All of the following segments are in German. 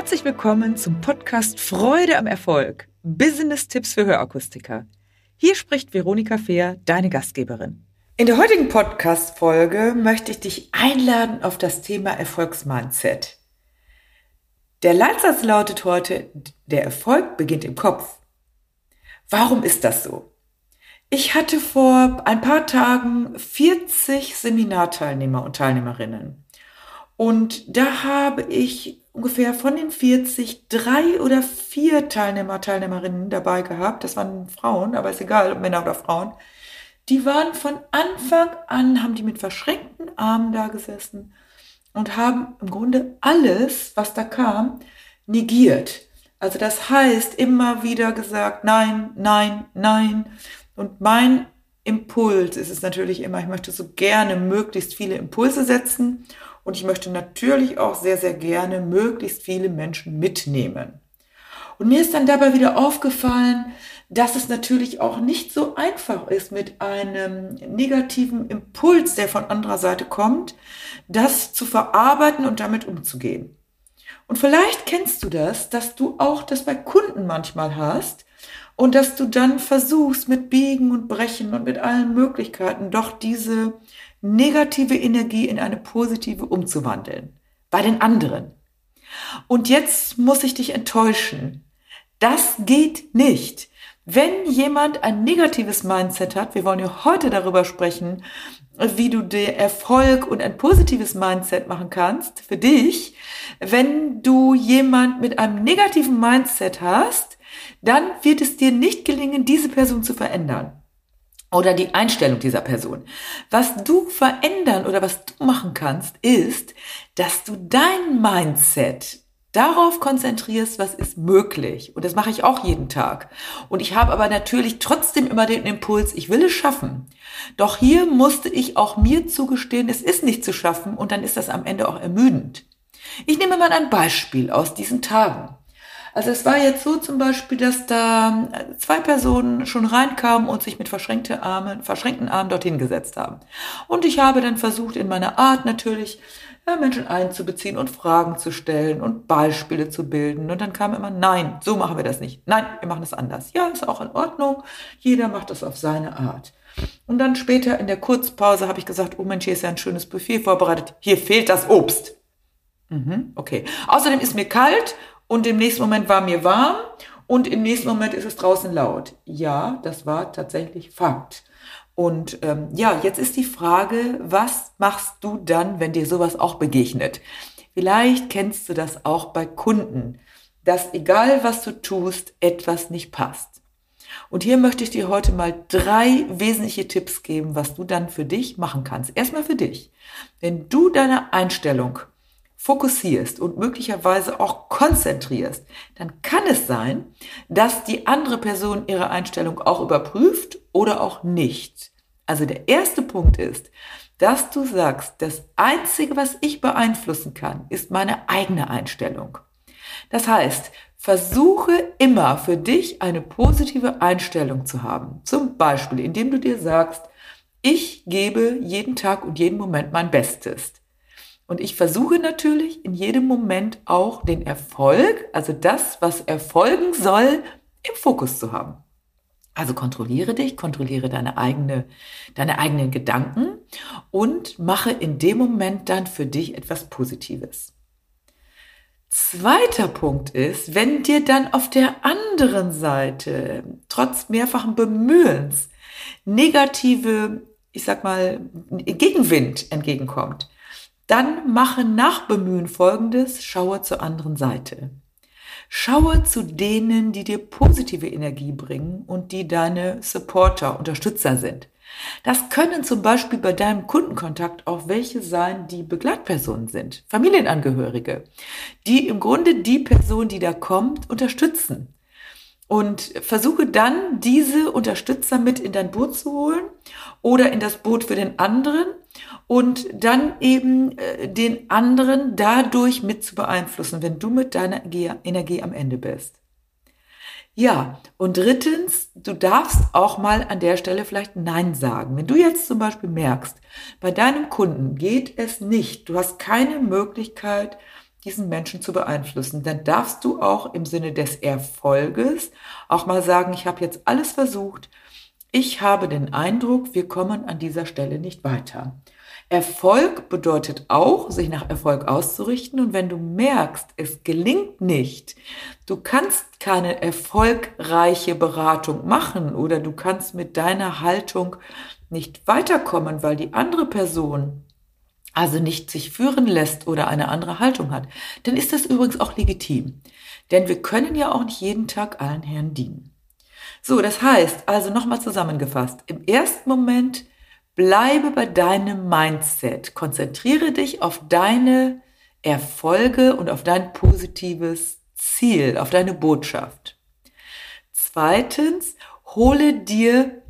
Herzlich willkommen zum Podcast Freude am Erfolg. Business-Tipps für Hörakustiker. Hier spricht Veronika Fehr, deine Gastgeberin. In der heutigen Podcast-Folge möchte ich dich einladen auf das Thema Erfolgsmindset. Der Leitsatz lautet heute, der Erfolg beginnt im Kopf. Warum ist das so? Ich hatte vor ein paar Tagen 40 Seminarteilnehmer und Teilnehmerinnen. Und da habe ich ungefähr von den 40 drei oder vier Teilnehmer, Teilnehmerinnen dabei gehabt. Das waren Frauen, aber ist egal, ob Männer oder Frauen. Die waren von Anfang an, haben die mit verschränkten Armen da gesessen und haben im Grunde alles, was da kam, negiert. Also das heißt, immer wieder gesagt, nein, nein, nein. Und mein Impuls ist es natürlich immer, ich möchte so gerne möglichst viele Impulse setzen und ich möchte natürlich auch sehr, sehr gerne möglichst viele Menschen mitnehmen. Und mir ist dann dabei wieder aufgefallen, dass es natürlich auch nicht so einfach ist, mit einem negativen Impuls, der von anderer Seite kommt, das zu verarbeiten und damit umzugehen. Und vielleicht kennst du das, dass du auch das bei Kunden manchmal hast und dass du dann versuchst, mit Biegen und Brechen und mit allen Möglichkeiten doch diese negative Energie in eine positive umzuwandeln. Bei den anderen. Und jetzt muss ich dich enttäuschen. Das geht nicht. Wenn jemand ein negatives Mindset hat, wir wollen ja heute darüber sprechen, wie du dir Erfolg und ein positives Mindset machen kannst für dich. Wenn du jemand mit einem negativen Mindset hast, dann wird es dir nicht gelingen, diese Person zu verändern oder die Einstellung dieser Person. Was du verändern oder was du machen kannst, ist, dass du dein Mindset darauf konzentrierst, was ist möglich. Und das mache ich auch jeden Tag. Und ich habe aber natürlich trotzdem immer den Impuls, ich will es schaffen. Doch hier musste ich auch mir zugestehen, es ist nicht zu schaffen und dann ist das am Ende auch ermüdend. Ich nehme mal ein Beispiel aus diesen Tagen. Also es war jetzt so zum Beispiel, dass da zwei Personen schon reinkamen und sich mit verschränkten Armen, verschränkten Armen dorthin gesetzt haben. Und ich habe dann versucht, in meiner Art natürlich ja, Menschen einzubeziehen und Fragen zu stellen und Beispiele zu bilden. Und dann kam immer, nein, so machen wir das nicht. Nein, wir machen das anders. Ja, ist auch in Ordnung. Jeder macht das auf seine Art. Und dann später in der Kurzpause habe ich gesagt, oh Mensch, hier ist ja ein schönes Buffet vorbereitet. Hier fehlt das Obst. Mhm, okay. Außerdem ist mir kalt und im nächsten Moment war mir warm und im nächsten Moment ist es draußen laut. Ja, das war tatsächlich Fakt. Und ähm, ja, jetzt ist die Frage, was machst du dann, wenn dir sowas auch begegnet? Vielleicht kennst du das auch bei Kunden, dass egal was du tust, etwas nicht passt. Und hier möchte ich dir heute mal drei wesentliche Tipps geben, was du dann für dich machen kannst. Erstmal für dich. Wenn du deine Einstellung fokussierst und möglicherweise auch konzentrierst, dann kann es sein, dass die andere Person ihre Einstellung auch überprüft oder auch nicht. Also der erste Punkt ist, dass du sagst, das Einzige, was ich beeinflussen kann, ist meine eigene Einstellung. Das heißt, versuche immer für dich eine positive Einstellung zu haben. Zum Beispiel, indem du dir sagst, ich gebe jeden Tag und jeden Moment mein Bestes. Und ich versuche natürlich in jedem Moment auch den Erfolg, also das, was erfolgen soll, im Fokus zu haben. Also kontrolliere dich, kontrolliere deine eigene, deine eigenen Gedanken und mache in dem Moment dann für dich etwas Positives. Zweiter Punkt ist, wenn dir dann auf der anderen Seite trotz mehrfachen Bemühens negative, ich sag mal, Gegenwind entgegenkommt, dann mache nach Bemühen Folgendes, schaue zur anderen Seite. Schaue zu denen, die dir positive Energie bringen und die deine Supporter, Unterstützer sind. Das können zum Beispiel bei deinem Kundenkontakt auch welche sein, die Begleitpersonen sind, Familienangehörige, die im Grunde die Person, die da kommt, unterstützen. Und versuche dann, diese Unterstützer mit in dein Boot zu holen oder in das Boot für den anderen und dann eben äh, den anderen dadurch mit zu beeinflussen, wenn du mit deiner Energie am Ende bist. Ja, und drittens, du darfst auch mal an der Stelle vielleicht Nein sagen. Wenn du jetzt zum Beispiel merkst, bei deinem Kunden geht es nicht, du hast keine Möglichkeit, diesen Menschen zu beeinflussen. Dann darfst du auch im Sinne des Erfolges auch mal sagen, ich habe jetzt alles versucht. Ich habe den Eindruck, wir kommen an dieser Stelle nicht weiter. Erfolg bedeutet auch, sich nach Erfolg auszurichten. Und wenn du merkst, es gelingt nicht, du kannst keine erfolgreiche Beratung machen oder du kannst mit deiner Haltung nicht weiterkommen, weil die andere Person also nicht sich führen lässt oder eine andere Haltung hat, dann ist das übrigens auch legitim. Denn wir können ja auch nicht jeden Tag allen Herren dienen. So, das heißt, also nochmal zusammengefasst, im ersten Moment Bleibe bei deinem Mindset. Konzentriere dich auf deine Erfolge und auf dein positives Ziel, auf deine Botschaft. Zweitens, hole dir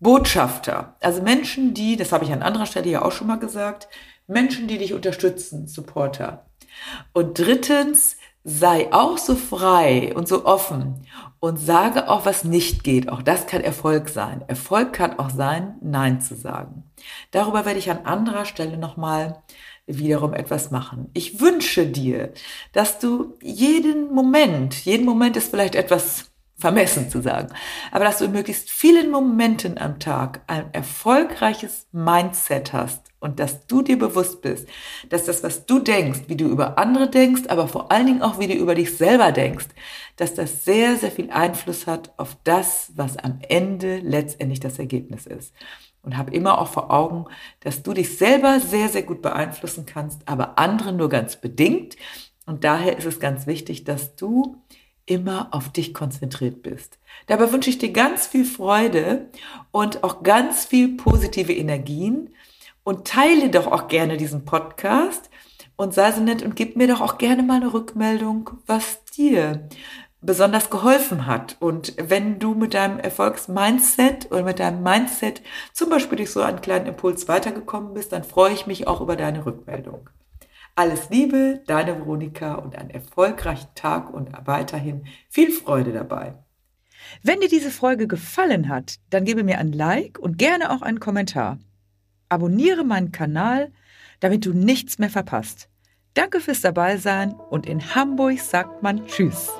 Botschafter, also Menschen, die, das habe ich an anderer Stelle ja auch schon mal gesagt, Menschen, die dich unterstützen, Supporter. Und drittens, sei auch so frei und so offen und sage auch, was nicht geht. Auch das kann Erfolg sein. Erfolg kann auch sein, Nein zu sagen. Darüber werde ich an anderer Stelle nochmal wiederum etwas machen. Ich wünsche dir, dass du jeden Moment, jeden Moment ist vielleicht etwas vermessen zu sagen, aber dass du in möglichst vielen Momenten am Tag ein erfolgreiches Mindset hast und dass du dir bewusst bist, dass das, was du denkst, wie du über andere denkst, aber vor allen Dingen auch, wie du über dich selber denkst, dass das sehr, sehr viel Einfluss hat auf das, was am Ende letztendlich das Ergebnis ist. Und hab immer auch vor Augen, dass du dich selber sehr, sehr gut beeinflussen kannst, aber andere nur ganz bedingt. Und daher ist es ganz wichtig, dass du immer auf dich konzentriert bist. Dabei wünsche ich dir ganz viel Freude und auch ganz viel positive Energien und teile doch auch gerne diesen Podcast und sei so nett und gib mir doch auch gerne mal eine Rückmeldung, was dir besonders geholfen hat. Und wenn du mit deinem Erfolgsmindset oder mit deinem Mindset zum Beispiel durch so einen kleinen Impuls weitergekommen bist, dann freue ich mich auch über deine Rückmeldung. Alles Liebe, deine Veronika und einen erfolgreichen Tag und weiterhin viel Freude dabei. Wenn dir diese Folge gefallen hat, dann gebe mir ein Like und gerne auch einen Kommentar. Abonniere meinen Kanal, damit du nichts mehr verpasst. Danke fürs Dabeisein und in Hamburg sagt man Tschüss.